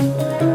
大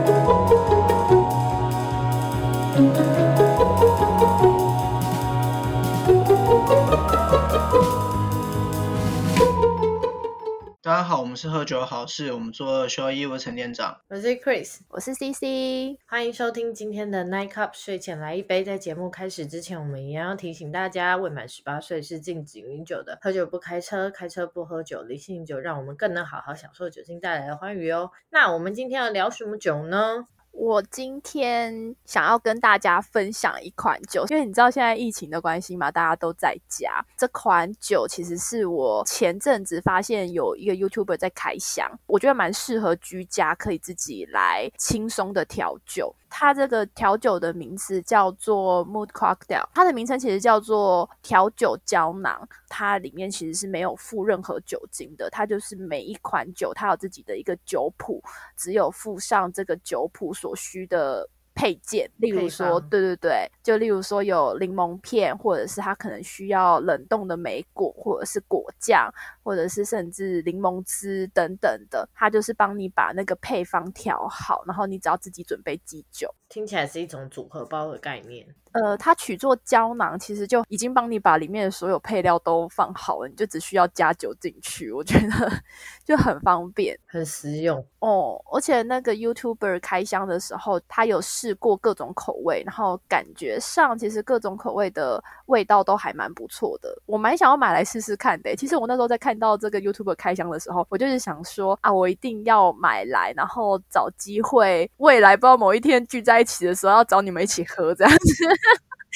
们是喝酒好事，我们做休一，我陈店长。我是 Chris，我是 CC，欢迎收听今天的 Night Cup 睡前来一杯。在节目开始之前，我们一样要提醒大家，未满十八岁是禁止饮酒的，喝酒不开车，开车不喝酒，理性饮酒，让我们更能好好享受酒精带来的欢愉哦。那我们今天要聊什么酒呢？我今天想要跟大家分享一款酒，因为你知道现在疫情的关系嘛，大家都在家。这款酒其实是我前阵子发现有一个 YouTuber 在开箱，我觉得蛮适合居家，可以自己来轻松的调酒。它这个调酒的名字叫做 Mood Cocktail，它的名称其实叫做调酒胶囊。它里面其实是没有附任何酒精的，它就是每一款酒它有自己的一个酒谱，只有附上这个酒谱所需的配件，例如说，对对对，就例如说有柠檬片，或者是它可能需要冷冻的莓果，或者是果酱，或者是甚至柠檬汁等等的，它就是帮你把那个配方调好，然后你只要自己准备基酒。听起来是一种组合包的概念。呃，它取做胶囊，其实就已经帮你把里面的所有配料都放好了，你就只需要加酒进去，我觉得 就很方便，很实用哦。而且那个 YouTuber 开箱的时候，他有试过各种口味，然后感觉上其实各种口味的味道都还蛮不错的，我蛮想要买来试试看的。其实我那时候在看到这个 YouTuber 开箱的时候，我就是想说啊，我一定要买来，然后找机会未来不知道某一天聚在一起的时候，要找你们一起喝这样子。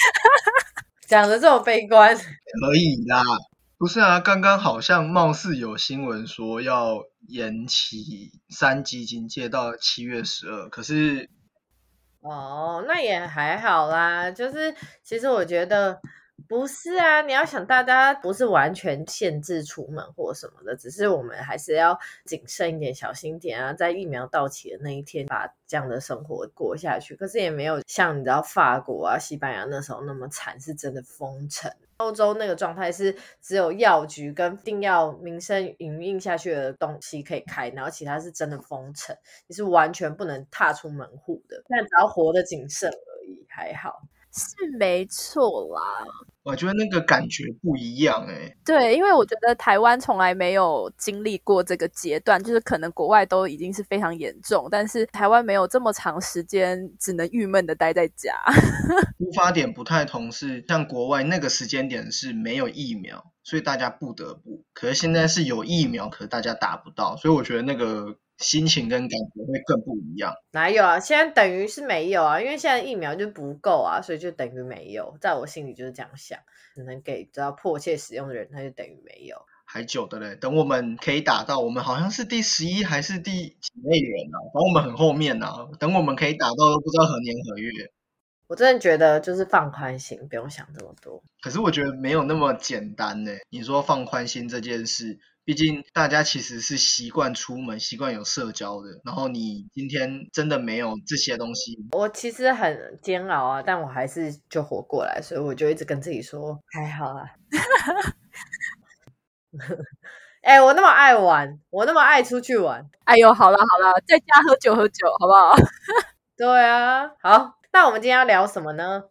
讲的这么悲观，可以啦，不是啊？刚刚好像貌似有新闻说要延期三级警戒到七月十二，可是哦，那也还好啦。就是其实我觉得。不是啊，你要想，大家不是完全限制出门或什么的，只是我们还是要谨慎一点、小心点啊，在疫苗到期的那一天，把这样的生活过下去。可是也没有像你知道法国啊、西班牙那时候那么惨，是真的封城。欧洲那个状态是只有药局跟定要民生营运下去的东西可以开，然后其他是真的封城，你是完全不能踏出门户的。但只要活得谨慎而已，还好。是没错啦，我觉得那个感觉不一样哎。对，因为我觉得台湾从来没有经历过这个阶段，就是可能国外都已经是非常严重，但是台湾没有这么长时间只能郁闷的待在家。出发点不太同，是像国外那个时间点是没有疫苗，所以大家不得不。可是现在是有疫苗，可是大家打不到，所以我觉得那个。心情跟感觉会更不一样。哪有啊？现在等于是没有啊，因为现在疫苗就不够啊，所以就等于没有。在我心里就是这样想，只能给只要迫切使用的人，那就等于没有。还久的嘞，等我们可以打到，我们好像是第十一还是第几类人啊？反正我们很后面啊。等我们可以打到，都不知道何年何月。我真的觉得就是放宽心，不用想这么多。可是我觉得没有那么简单呢。你说放宽心这件事。毕竟大家其实是习惯出门、习惯有社交的，然后你今天真的没有这些东西，我其实很煎熬啊，但我还是就活过来，所以我就一直跟自己说还好啊。哎，我那么爱玩，我那么爱出去玩，哎呦，好了好了，在家喝酒喝酒好不好？对啊，好，那我们今天要聊什么呢？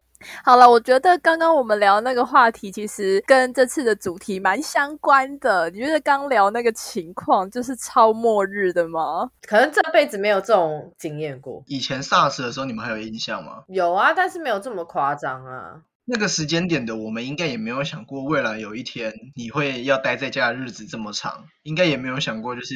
好了，我觉得刚刚我们聊那个话题，其实跟这次的主题蛮相关的。你觉得刚聊那个情况就是超末日的吗？可能这辈子没有这种经验过。以前 SARS 的时候，你们还有印象吗？有啊，但是没有这么夸张啊。那个时间点的我们应该也没有想过未来有一天你会要待在家的日子这么长，应该也没有想过就是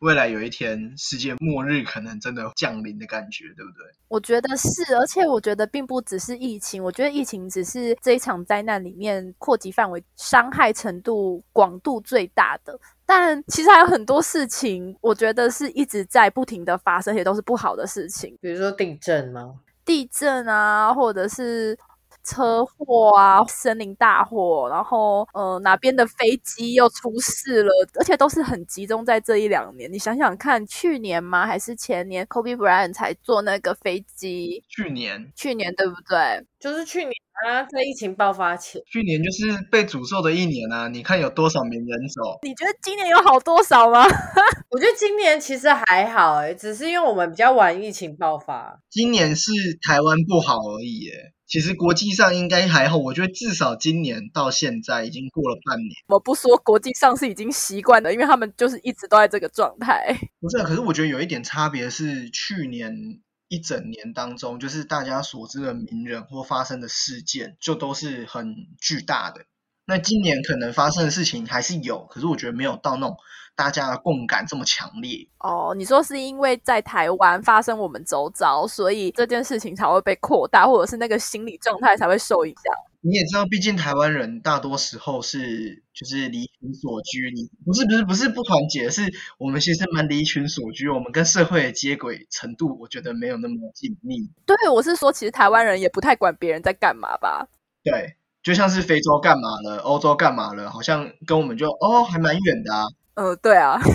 未来有一天世界末日可能真的降临的感觉，对不对？我觉得是，而且我觉得并不只是疫情，我觉得疫情只是这一场灾难里面扩及范围、伤害程度、广度最大的，但其实还有很多事情，我觉得是一直在不停的发生，也都是不好的事情，比如说地震吗？地震啊，或者是。车祸啊、森林大火，然后呃哪边的飞机又出事了，而且都是很集中在这一两年。你想想看，去年吗？还是前年？Kobe Bryant 才坐那个飞机，去年，去年对不对？就是去年啊，在疫情爆发前，去年就是被诅咒的一年啊！你看有多少名人走？你觉得今年有好多少吗？我觉得今年其实还好哎，只是因为我们比较晚疫情爆发。今年是台湾不好而已哎，其实国际上应该还好。我觉得至少今年到现在已经过了半年。我不说国际上是已经习惯了，因为他们就是一直都在这个状态。不是，可是我觉得有一点差别是去年。一整年当中，就是大家所知的名人或发生的事件，就都是很巨大的。那今年可能发生的事情还是有，可是我觉得没有到那种大家的共感这么强烈。哦，你说是因为在台湾发生我们周遭，所以这件事情才会被扩大，或者是那个心理状态才会受影响？你也知道，毕竟台湾人大多时候是就是离群所居，你不是不是不是不团结，是我们其实蛮离群所居，我们跟社会的接轨程度，我觉得没有那么紧密。对，我是说，其实台湾人也不太管别人在干嘛吧？对，就像是非洲干嘛了，欧洲干嘛了，好像跟我们就哦还蛮远的啊。嗯，对啊。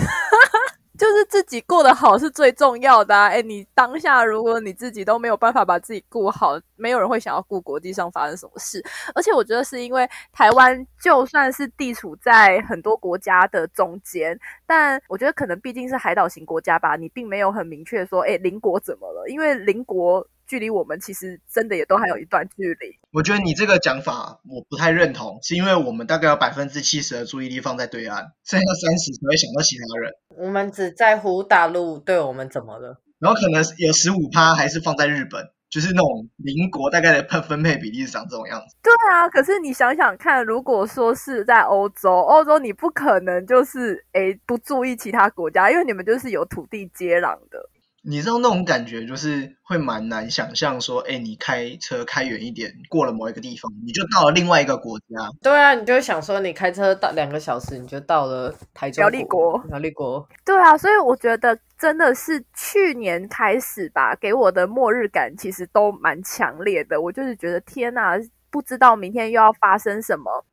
就是自己过得好是最重要的啊！哎，你当下如果你自己都没有办法把自己顾好，没有人会想要顾国际上发生什么事。而且我觉得是因为台湾就算是地处在很多国家的中间，但我觉得可能毕竟是海岛型国家吧，你并没有很明确说，哎，邻国怎么了？因为邻国。距离我们其实真的也都还有一段距离。我觉得你这个讲法我不太认同，是因为我们大概有百分之七十的注意力放在对岸，剩下三十才会想到其他人。我们只在乎大陆对我们怎么了，然后可能有十五趴还是放在日本，就是那种邻国大概的分分配比例是长这种样子。对啊，可是你想想看，如果说是在欧洲，欧洲你不可能就是诶不注意其他国家，因为你们就是有土地接壤的。你知道那种感觉，就是会蛮难想象说，哎，你开车开远一点，过了某一个地方，你就到了另外一个国家。对啊，你就想说，你开车到两个小时，你就到了台中苗栗国。苗栗国。对啊，所以我觉得真的是去年开始吧，给我的末日感其实都蛮强烈的。我就是觉得天呐，不知道明天又要发生什么。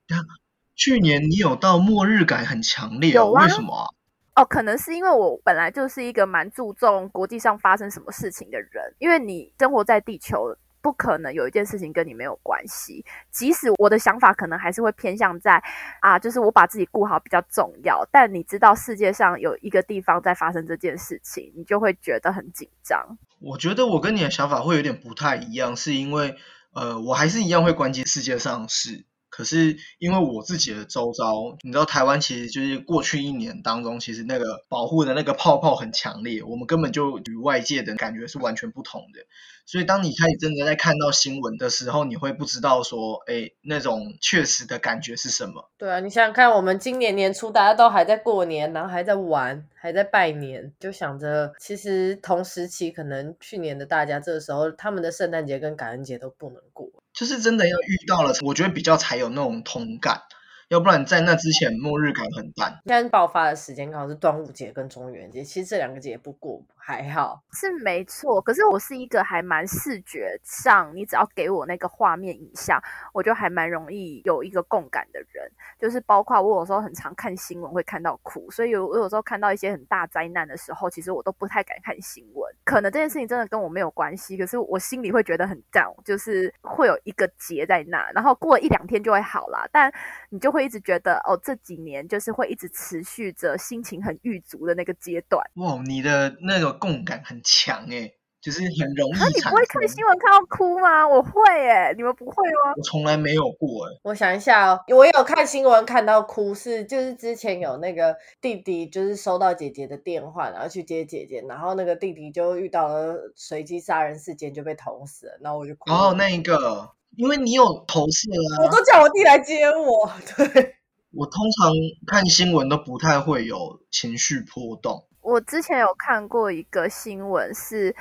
去年你有到末日感很强烈，有为什么？哦，可能是因为我本来就是一个蛮注重国际上发生什么事情的人，因为你生活在地球，不可能有一件事情跟你没有关系。即使我的想法可能还是会偏向在啊，就是我把自己顾好比较重要。但你知道世界上有一个地方在发生这件事情，你就会觉得很紧张。我觉得我跟你的想法会有点不太一样，是因为呃，我还是一样会关心世界上的事。可是因为我自己的周遭，你知道台湾其实就是过去一年当中，其实那个保护的那个泡泡很强烈，我们根本就与外界的感觉是完全不同的。所以当你开始真的在看到新闻的时候，你会不知道说，哎，那种确实的感觉是什么？对啊，你想想看，我们今年年初大家都还在过年，然后还在玩，还在拜年，就想着其实同时期可能去年的大家这个时候，他们的圣诞节跟感恩节都不能过。就是真的要遇到了，我觉得比较才有那种同感。要不然在那之前，末日感很淡。现在爆发的时间刚好是端午节跟中元节，其实这两个节不过还好，是没错。可是我是一个还蛮视觉上，你只要给我那个画面影像，我就还蛮容易有一个共感的人。就是包括我有时候很常看新闻会看到哭，所以有我有时候看到一些很大灾难的时候，其实我都不太敢看新闻。可能这件事情真的跟我没有关系，可是我心里会觉得很 down，就是会有一个结在那，然后过一两天就会好啦。但你就会一直觉得哦，这几年就是会一直持续着心情很郁足的那个阶段。哇，你的那个共感很强哎。就是很容易。那你不会看新闻看到哭吗？我会诶，你们不会吗？我从来没有过诶。我想一下哦，我有看新闻看到哭，是就是之前有那个弟弟，就是收到姐姐的电话，然后去接姐姐，然后那个弟弟就遇到了随机杀人事件，就被捅死了，然后我就哭。哦，那一个，因为你有投射啊。我都叫我弟来接我。对。我通常看新闻都不太会有情绪波动。我之前有看过一个新闻是。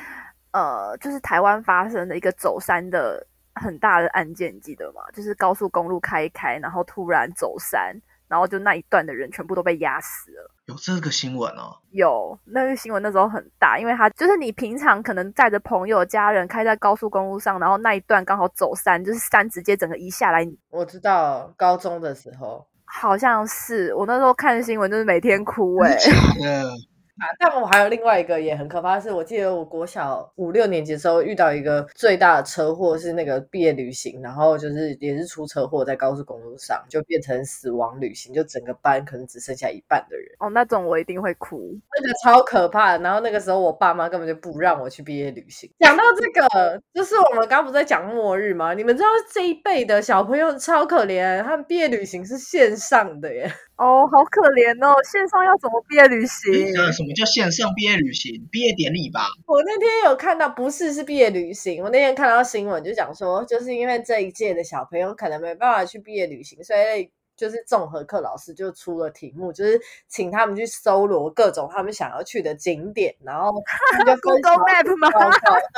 呃，就是台湾发生的一个走山的很大的案件，记得吗？就是高速公路开开，然后突然走山，然然后就那一段的人全部都被压死了。有这个新闻哦，有那个新闻那时候很大，因为他就是你平常可能载着朋友、家人开在高速公路上，然后那一段刚好走山，就是山直接整个移下来。我知道高中的时候，好像是我那时候看新闻，就是每天哭哎、真 但我还有另外一个也很可怕的是，我记得我国小五六年级的时候遇到一个最大的车祸，是那个毕业旅行，然后就是也是出车祸在高速公路上，就变成死亡旅行，就整个班可能只剩下一半的人，哦，那种我一定会哭。那个超可怕的。然后那个时候我爸妈根本就不让我去毕业旅行。讲到这个，就是我们刚刚不是在讲末日吗？你们知道这一辈的小朋友超可怜，他们毕业旅行是线上的耶。哦，好可怜哦！线上要怎么毕业旅行？那什么叫线上毕业旅行？毕业典礼吧？我那天有看到，不是是毕业旅行，我那天看到新闻就讲说，就是因为这一届的小朋友可能没办法去毕业旅行，所以就是综合课老师就出了题目，就是请他们去搜罗各种他们想要去的景点，然后就分 Google Map 吗？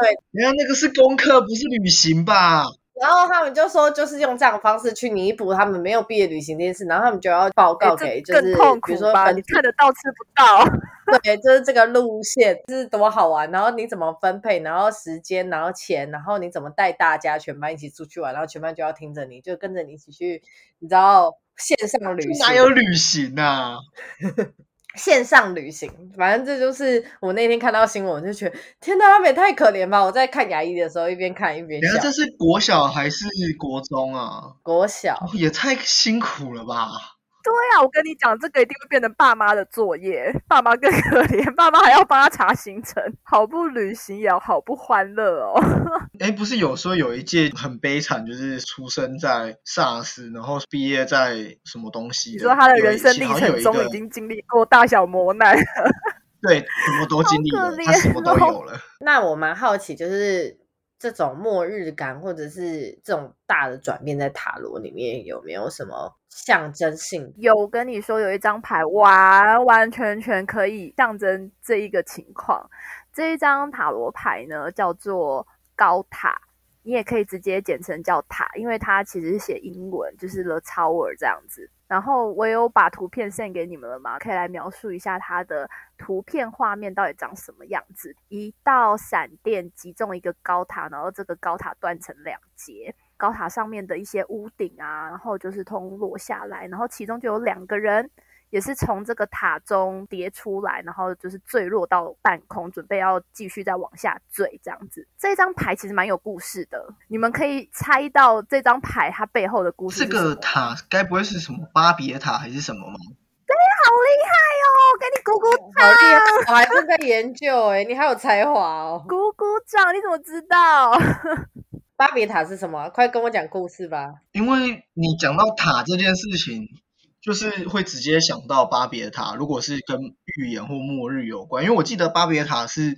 对，原来那个是功课，不是旅行吧？然后他们就说，就是用这样的方式去弥补他们没有毕业旅行这件事，然后他们就要报告给，就是比如说？本你看得到吃不到。对，就是这个路线是多好玩，然后你怎么分配，然后时间，然后钱，然后你怎么带大家全班一起出去玩，然后全班就要听着你，就跟着你一起去，你知道线上旅这行，哪有旅行啊？线上旅行，反正这就是我那天看到新闻，我就觉得天哪，他们也太可怜吧！我在看牙医的时候一边看一边笑等一下。这是国小还是国中啊？国小哦也太辛苦了吧？对啊，我跟你讲，这个一定会变成爸妈的作业，爸妈更可怜，爸妈还要帮他查行程，好不旅行也好不欢乐哦。哎，不是有说有一届很悲惨，就是出生在 SARS，然后毕业在什么东西的？你说他的人生历程中已经经历过大小磨难，对什么都经历了，好可他什么都有了。那我蛮好奇，就是这种末日感，或者是这种大的转变，在塔罗里面有没有什么象征性？有跟你说有一张牌完完全全可以象征这一个情况。这一张塔罗牌呢叫做高塔，你也可以直接简称叫塔，因为它其实是写英文，就是 The Tower 这样子。然后我有把图片献给你们了吗？可以来描述一下它的图片画面到底长什么样子。一道闪电击中一个高塔，然后这个高塔断成两截。高塔上面的一些屋顶啊，然后就是通落下来，然后其中就有两个人，也是从这个塔中跌出来，然后就是坠落到半空，准备要继续再往下坠这样子。这张牌其实蛮有故事的，你们可以猜到这张牌它背后的故事这。个塔该不会是什么巴别塔还是什么吗？对好厉害哦！给你鼓鼓掌好厉害，我还正在研究哎、你还有才华哦。鼓鼓掌，你怎么知道？巴别塔是什么？快跟我讲故事吧。因为你讲到塔这件事情，就是会直接想到巴别塔。如果是跟预言或末日有关，因为我记得巴别塔是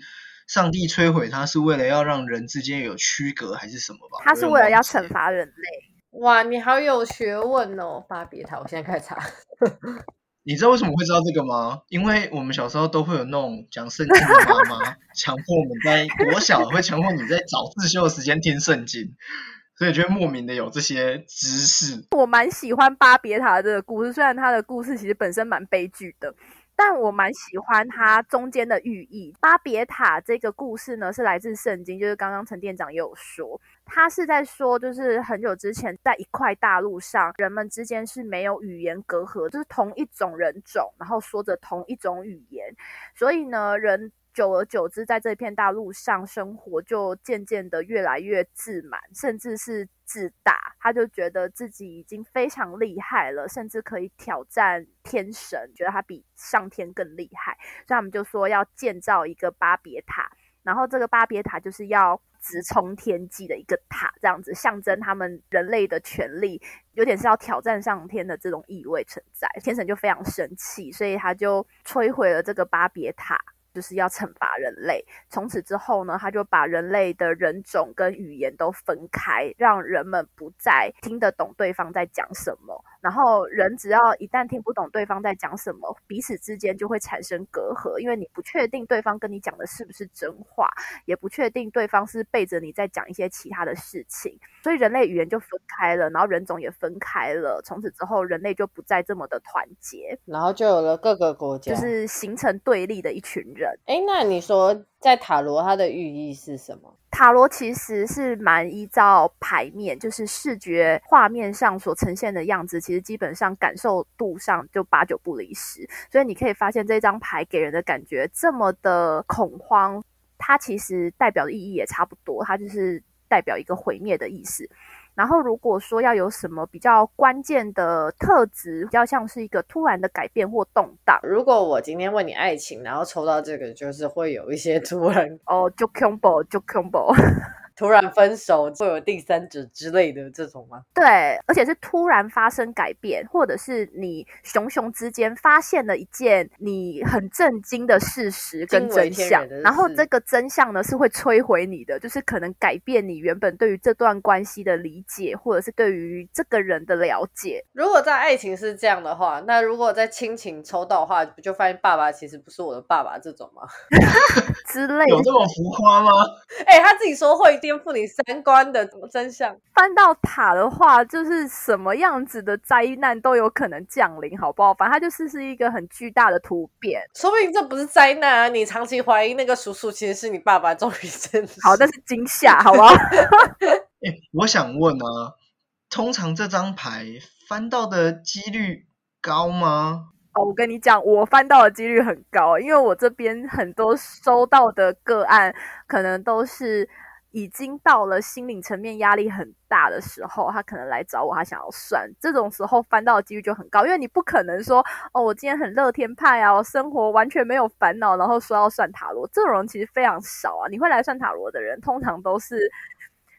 上帝摧毁它，是为了要让人之间有区隔还是什么吧？它是为了要惩惩罚人类。哇，你好有学问哦，巴别塔。我现在开始查。你知道为什么会知道这个吗？因为我们小时候都会有那种讲圣经的妈妈，强迫我们在国小会强迫你在早自修的时间听圣经，所以就会莫名的有这些知识。我蛮喜欢巴别塔的这个故事，虽然它的故事其实本身蛮悲剧的，但我蛮喜欢它中间的寓意。巴别塔这个故事呢，是来自圣经，就是刚刚陈店长也有说，他是在说，就是很久之前，在一块大陆上，人们之间是没有语言隔阂，就是同一种人种，然后说着同一种语言，所以呢，人久而久之，在这片大陆上生活，就渐渐的越来越自满，甚至是自大。他就觉得自己已经非常厉害了，甚至可以挑战天神，觉得他比上天更厉害。所以他们就说要建造一个巴别塔，然后这个巴别塔就是要直冲天际的一个塔，这样子象征他们人类的权利，有点是要挑战上天的这种意味存在。天神就非常生气，所以他就摧毁了这个巴别塔。就是要惩罚人类。从此之后呢，他就把人类的人种跟语言都分开，让人们不再听得懂对方在讲什么。然后人只要一旦听不懂对方在讲什么，彼此之间就会产生隔阂，因为你不确定对方跟你讲的是不是真话，也不确定对方是背着你在讲一些其他的事情，所以人类语言就分开了，然后人种也分开了，从此之后人类就不再这么的团结，然后就有了各个国家，就是形成对立的一群人。哎，那你说在塔罗它的寓意是什么？塔罗其实是蛮依照牌面，就是视觉画面上所呈现的样子，其实基本上感受度上就八九不离十。所以你可以发现这张牌给人的感觉这么的恐慌，它其实代表的意义也差不多，它就是代表一个毁灭的意思。然后，如果说要有什么比较关键的特质，比较像是一个突然的改变或动荡。如果我今天问你爱情，然后抽到这个，就是会有一些突然哦，就 combo 就 combo。突然分手会有第三者之类的这种吗？对，而且是突然发生改变，或者是你熊熊之间发现了一件你很震惊的事实跟真相，然后这个真相呢是会摧毁你的，就是可能改变你原本对于这段关系的理解，或者是对于这个人的了解。如果在爱情是这样的话，那如果在亲情抽到的话，不就发现爸爸其实不是我的爸爸这种吗？之类有这么浮夸吗？哎，他自己说会。颠覆你三观的真相。翻到塔的话，就是什么样子的灾难都有可能降临，好不好？反正它就是是一个很巨大的突变。说不定这不是灾难啊！你长期怀疑那个叔叔其实是你爸爸，终于真好，那是惊吓，好不好？哎，我想问啊，通常这张牌翻到的几率高吗？哦，我跟你讲，我翻到的几率很高，因为我这边很多收到的个案，可能都是。已经到了心灵层面压力很大的时候，他可能来找我，他想要算。这种时候翻到的几率就很高，因为你不可能说哦，我今天很乐天派啊，我生活完全没有烦恼，然后说要算塔罗，这种人其实非常少啊。你会来算塔罗的人，通常都是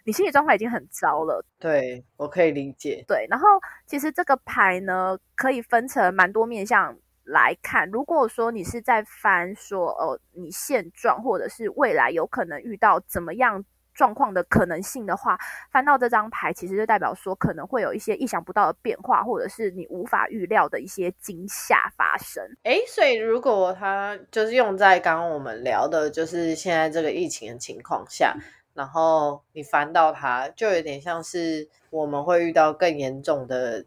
你心理状态已经很糟了。对我可以理解。对，然后其实这个牌呢，可以分成蛮多面向来看。如果说你是在翻说哦，你现状或者是未来有可能遇到怎么样？状况的可能性的话，翻到这张牌，其实就代表说可能会有一些意想不到的变化，或者是你无法预料的一些惊吓发生。诶，所以如果它就是用在刚刚我们聊的，就是现在这个疫情的情况下，然后你翻到它，就有点像是我们会遇到更严重的，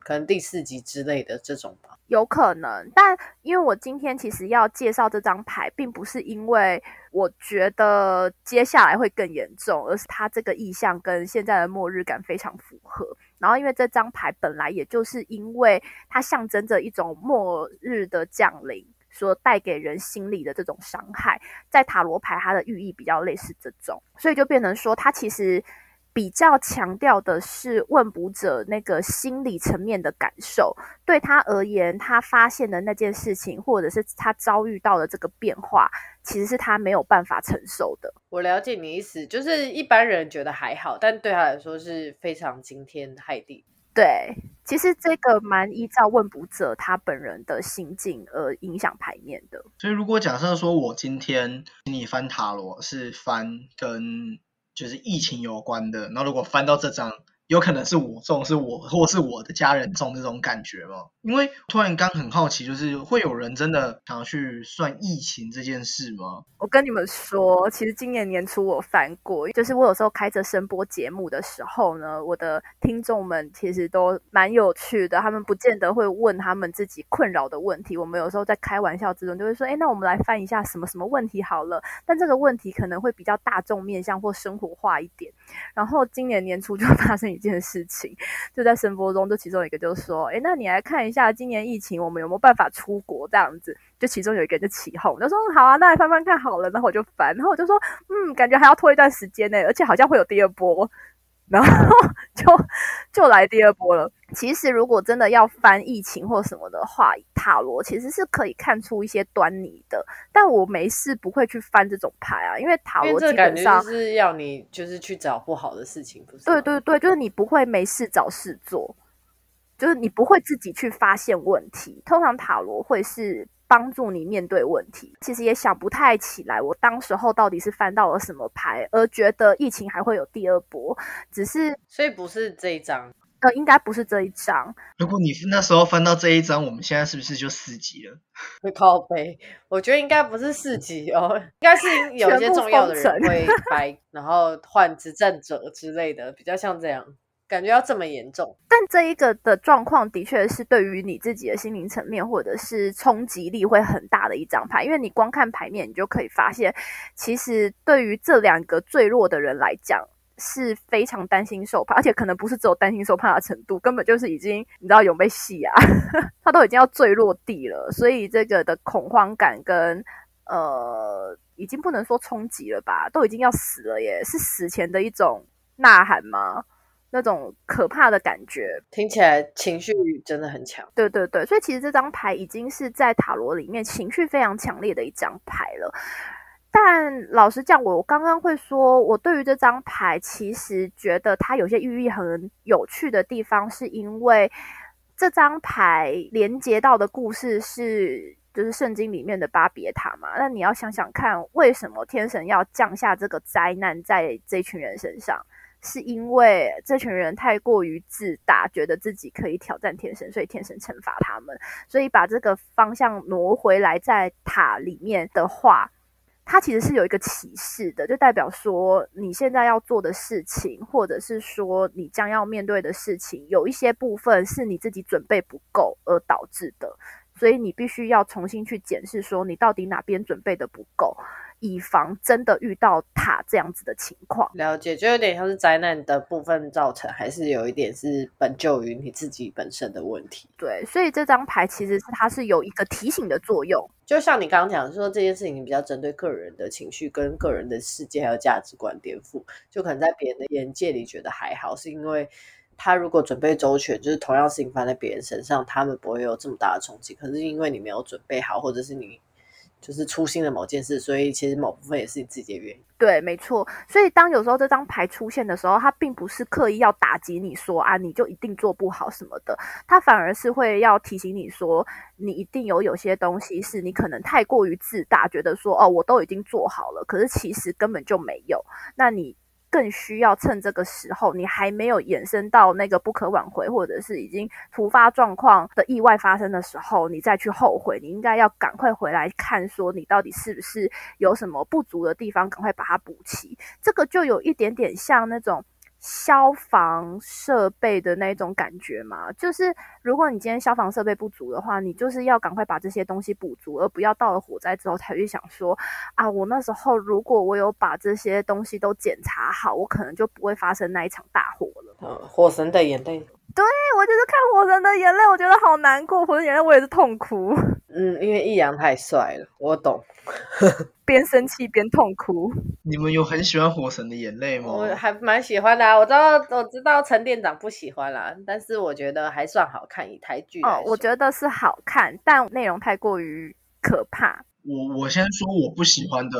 可能第四集之类的这种吧。有可能，但因为我今天其实要介绍这张牌，并不是因为我觉得接下来会更严重，而是它这个意象跟现在的末日感非常符合。然后，因为这张牌本来也就是因为它象征着一种末日的降临，所带给人心理的这种伤害，在塔罗牌它的寓意比较类似这种，所以就变成说它其实。比较强调的是问卜者那个心理层面的感受，对他而言，他发现的那件事情，或者是他遭遇到的这个变化，其实是他没有办法承受的。我了解你意思，就是一般人觉得还好，但对他来说是非常惊天骇地。对，其实这个蛮依照问卜者他本人的心境而影响牌面的。所以，如果假设说我今天你翻塔罗，是翻跟。就是疫情有关的，那如果翻到这张。有可能是我中，是我或是我的家人中这种感觉吗？因为突然刚很好奇，就是会有人真的想要去算疫情这件事吗？我跟你们说，其实今年年初我翻过，就是我有时候开着声波节目的时候呢，我的听众们其实都蛮有趣的，他们不见得会问他们自己困扰的问题，我们有时候在开玩笑之中就会说，哎，那我们来翻一下什么什么问题好了，但这个问题可能会比较大众面向或生活化一点。然后今年年初就发生一。件事情就在声波中，就其中一个就说：“哎，那你来看一下今年疫情，我们有没有办法出国？”这样子，就其中有一个人就起哄，就说：“好啊，那来翻翻看好了。”然后我就烦，然后我就说：“嗯，感觉还要拖一段时间呢，而且好像会有第二波。”然后 就就来第二波了。其实如果真的要翻疫情或什么的话，塔罗其实是可以看出一些端倪的。但我没事不会去翻这种牌啊，因为塔罗基本上是要你就是去找不好的事情，不是？对对对，就是你不会没事找事做，就是你不会自己去发现问题。通常塔罗会是。帮助你面对问题，其实也想不太起来，我当时候到底是翻到了什么牌，而觉得疫情还会有第二波，只是所以不是这一张，呃，应该不是这一张。如果你那时候翻到这一张，我们现在是不是就四级了？会靠背，我觉得应该不是四级哦，应该是有一些重要的人会 掰，然后换执政者之类的，比较像这样。感觉要这么严重，但这一个的状况的确是对于你自己的心灵层面或者是冲击力会很大的一张牌，因为你光看牌面，你就可以发现，其实对于这两个最弱的人来讲是非常担心受怕，而且可能不是只有担心受怕的程度，根本就是已经你知道有被戏啊，他都已经要坠落地了，所以这个的恐慌感跟呃，已经不能说冲击了吧，都已经要死了耶，是死前的一种呐喊吗？那种可怕的感觉，听起来情绪真的很强。对对对，所以其实这张牌已经是在塔罗里面情绪非常强烈的一张牌了。但老实讲，我刚刚会说，我对于这张牌其实觉得它有些寓意很有趣的地方，是因为这张牌连接到的故事是就是圣经里面的巴别塔嘛。那你要想想看，为什么天神要降下这个灾难在这群人身上？是因为这群人太过于自大，觉得自己可以挑战天神，所以天神惩罚他们。所以把这个方向挪回来，在塔里面的话，它其实是有一个启示的，就代表说你现在要做的事情，或者是说你将要面对的事情，有一些部分是你自己准备不够而导致的，所以你必须要重新去检视，说你到底哪边准备的不够。以防真的遇到塔这样子的情况，了解就有点像是灾难的部分造成，还是有一点是本就于你自己本身的问题。对，所以这张牌其实是它是有一个提醒的作用。就像你刚刚讲说这件事情比较针对个人的情绪跟个人的世界还有价值观颠覆，就可能在别人的眼界里觉得还好，是因为他如果准备周全，就是同样事情放在别人身上，他们不会有这么大的冲击。可是因为你没有准备好，或者是你。就是粗心的某件事，所以其实某部分也是你自己的原因。对，没错。所以当有时候这张牌出现的时候，它并不是刻意要打击你说啊，你就一定做不好什么的，它反而是会要提醒你说，你一定有有些东西是你可能太过于自大，觉得说哦，我都已经做好了，可是其实根本就没有。那你。更需要趁这个时候，你还没有延伸到那个不可挽回，或者是已经突发状况的意外发生的时候，你再去后悔。你应该要赶快回来看，说你到底是不是有什么不足的地方，赶快把它补齐。这个就有一点点像那种。消防设备的那种感觉嘛，就是如果你今天消防设备不足的话，你就是要赶快把这些东西补足，而不要到了火灾之后才去想说啊，我那时候如果我有把这些东西都检查好，我可能就不会发生那一场大火了。嗯，火神的眼泪。对，我就是看火神的眼泪，我觉得好难过。火神眼泪，我也是痛哭。嗯，因为易阳太帅了，我懂。边生气边痛哭。你们有很喜欢火神的眼泪吗？我还蛮喜欢的啊。我知道，我知道陈店长不喜欢啦，但是我觉得还算好看，以台剧。哦，我觉得是好看，但内容太过于可怕。我我先说我不喜欢的。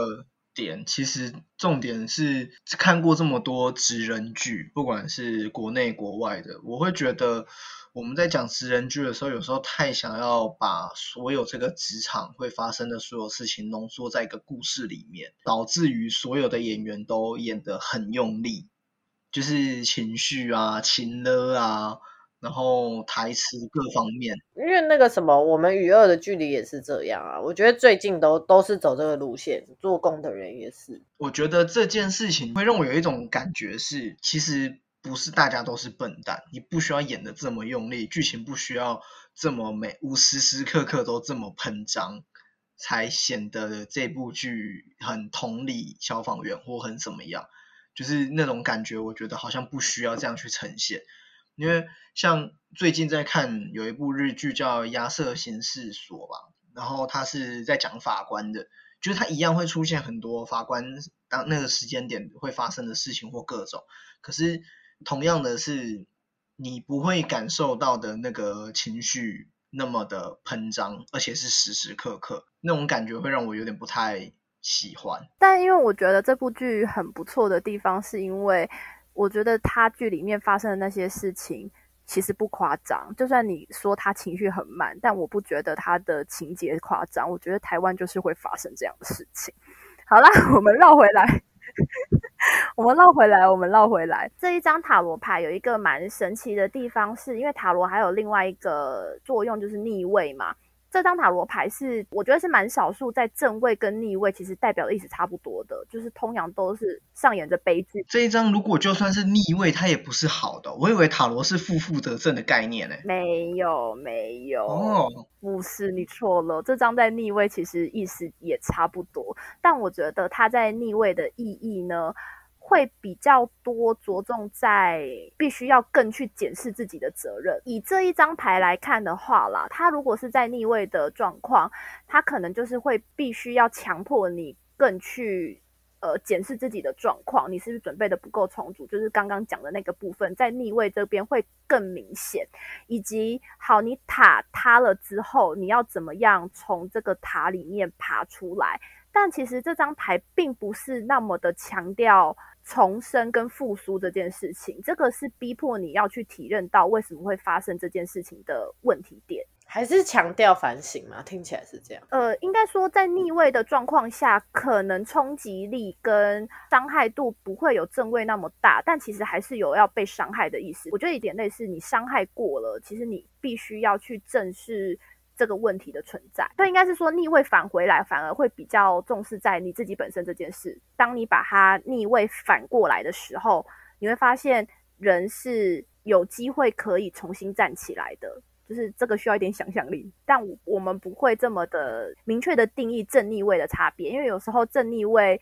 点其实重点是看过这么多职人剧，不管是国内国外的，我会觉得我们在讲职人剧的时候，有时候太想要把所有这个职场会发生的所有事情浓缩在一个故事里面，导致于所有的演员都演得很用力，就是情绪啊、情勒啊。然后台词各方面，因为那个什么，我们与恶的距离也是这样啊。我觉得最近都都是走这个路线，做工的人也是。我觉得这件事情会让我有一种感觉是，其实不是大家都是笨蛋，你不需要演的这么用力，剧情不需要这么美，无时时刻刻都这么喷张，才显得这部剧很同理消防员或很怎么样，就是那种感觉，我觉得好像不需要这样去呈现。因为像最近在看有一部日剧叫《亚瑟刑事所》吧，然后他是在讲法官的，就是他一样会出现很多法官当那个时间点会发生的事情或各种，可是同样的是你不会感受到的那个情绪那么的喷张，而且是时时刻刻那种感觉会让我有点不太喜欢。但因为我觉得这部剧很不错的地方，是因为。我觉得他剧里面发生的那些事情其实不夸张，就算你说他情绪很慢，但我不觉得他的情节夸张。我觉得台湾就是会发生这样的事情。好了，我们绕回来，我们绕回来，我们绕回来。这一张塔罗牌有一个蛮神奇的地方，是因为塔罗还有另外一个作用，就是逆位嘛。这张塔罗牌是我觉得是蛮少数，在正位跟逆位其实代表的意思差不多的，就是通常都是上演着悲剧。这一张如果就算是逆位，它也不是好的。我以为塔罗是负负得正的概念呢。没有，没有，哦，不是你错了。这张在逆位其实意思也差不多，但我觉得它在逆位的意义呢？会比较多着重在必须要更去检视自己的责任。以这一张牌来看的话啦，它如果是在逆位的状况，它可能就是会必须要强迫你更去呃检视自己的状况，你是不是准备的不够充足？就是刚刚讲的那个部分，在逆位这边会更明显。以及好，你塔塌了之后，你要怎么样从这个塔里面爬出来？但其实这张牌并不是那么的强调。重生跟复苏这件事情，这个是逼迫你要去体认到为什么会发生这件事情的问题点，还是强调反省吗？听起来是这样。呃，应该说在逆位的状况下，可能冲击力跟伤害度不会有正位那么大，但其实还是有要被伤害的意思。我觉得一点类似，你伤害过了，其实你必须要去正视。这个问题的存在，所以应该是说逆位返回来，反而会比较重视在你自己本身这件事。当你把它逆位反过来的时候，你会发现人是有机会可以重新站起来的。就是这个需要一点想象力，但我们不会这么的明确的定义正逆位的差别，因为有时候正逆位，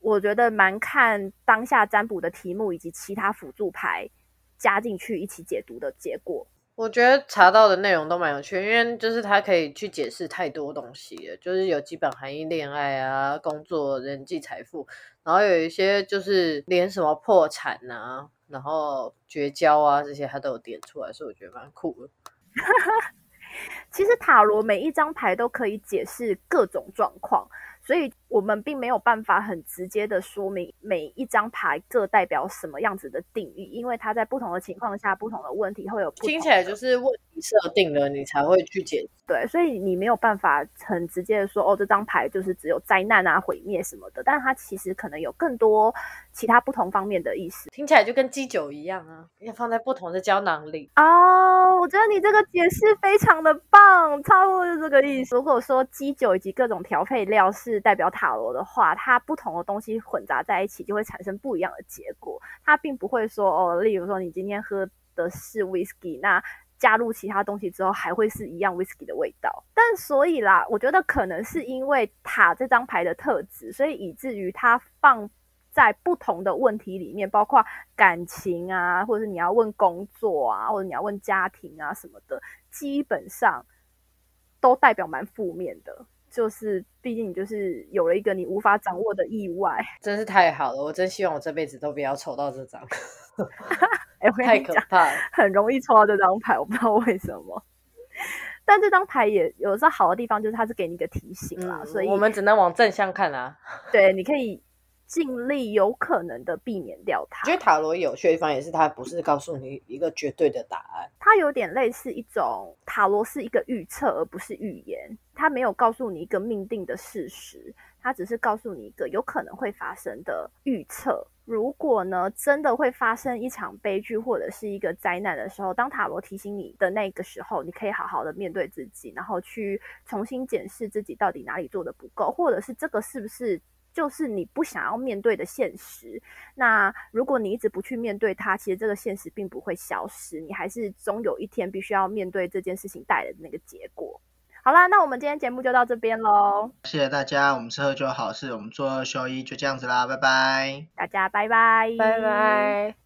我觉得蛮看当下占卜的题目以及其他辅助牌加进去一起解读的结果。我觉得查到的内容都蛮有趣，因为就是它可以去解释太多东西了，就是有基本含义、恋爱啊、工作、人际、财富，然后有一些就是连什么破产啊，然后绝交啊这些，它都有点出来，所以我觉得蛮酷的。其实塔罗每一张牌都可以解释各种状况。所以我们并没有办法很直接的说明每一张牌各代表什么样子的定义，因为它在不同的情况下、不同的问题会有。听起来就是问题设定了，你才会去解。对，所以你没有办法很直接的说，哦，这张牌就是只有灾难啊、毁灭什么的，但它其实可能有更多其他不同方面的意思。听起来就跟基酒一样啊，要放在不同的胶囊里。哦，我觉得你这个解释非常的棒，差不多就这个意思。如果说基酒以及各种调配料是代表塔罗的话，它不同的东西混杂在一起就会产生不一样的结果。它并不会说，哦，例如说你今天喝的是 whisky，那。加入其他东西之后，还会是一样 whisky 的味道。但所以啦，我觉得可能是因为塔这张牌的特质，所以以至于它放在不同的问题里面，包括感情啊，或者是你要问工作啊，或者你要问家庭啊什么的，基本上都代表蛮负面的。就是毕竟你就是有了一个你无法掌握的意外，真是太好了！我真希望我这辈子都不要抽到这张。哎，太可怕了，很容易抽到这张牌，我不知道为什么。但这张牌也有时候好的地方，就是它是给你一个提醒啦，所以我们只能往正向看啊。对，你可以尽力有可能的避免掉它。我觉得塔罗有趣的地方也是，它不是告诉你一个绝对的答案，它有点类似一种塔罗是一个预测，而不是预言。它没有告诉你一个命定的事实，它只是告诉你一个有可能会发生的预测。如果呢，真的会发生一场悲剧或者是一个灾难的时候，当塔罗提醒你的那个时候，你可以好好的面对自己，然后去重新检视自己到底哪里做的不够，或者是这个是不是就是你不想要面对的现实。那如果你一直不去面对它，其实这个现实并不会消失，你还是终有一天必须要面对这件事情带来的那个结果。好啦，那我们今天节目就到这边喽。谢谢大家，我们是喝酒好事，我们做二休一就这样子啦，拜拜。大家拜拜，拜拜。